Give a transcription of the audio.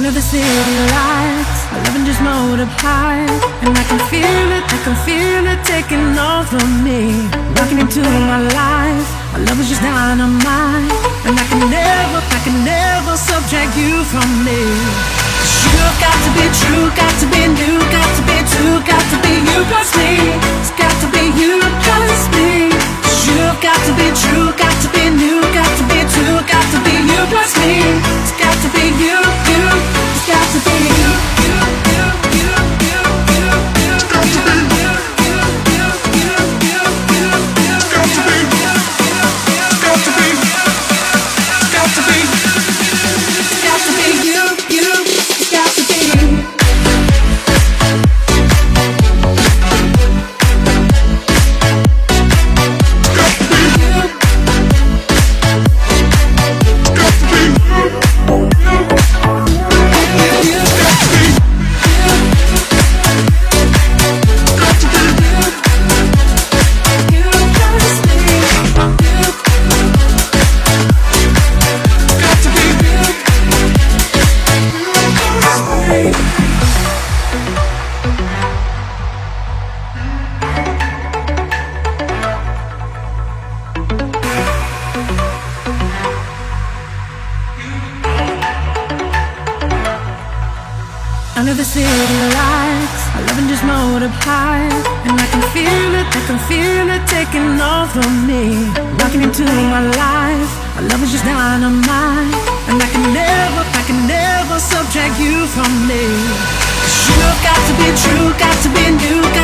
Under the city lights, my loving just multiplied And I can feel it, I can feel it taking over me. Walking into my life, my love is just dynamite. And I can never, I can never subtract you from me. You've got to be true, got to be new, got to be true, got to be you plus me. It's got to be you plus me Under the city lights, my loving just multiplied And I can feel it, I can feel it taking over me. Walking into my life, my love is just dynamite. And I can never, I can never subtract you from me. Cause you've got to be true, got to be new,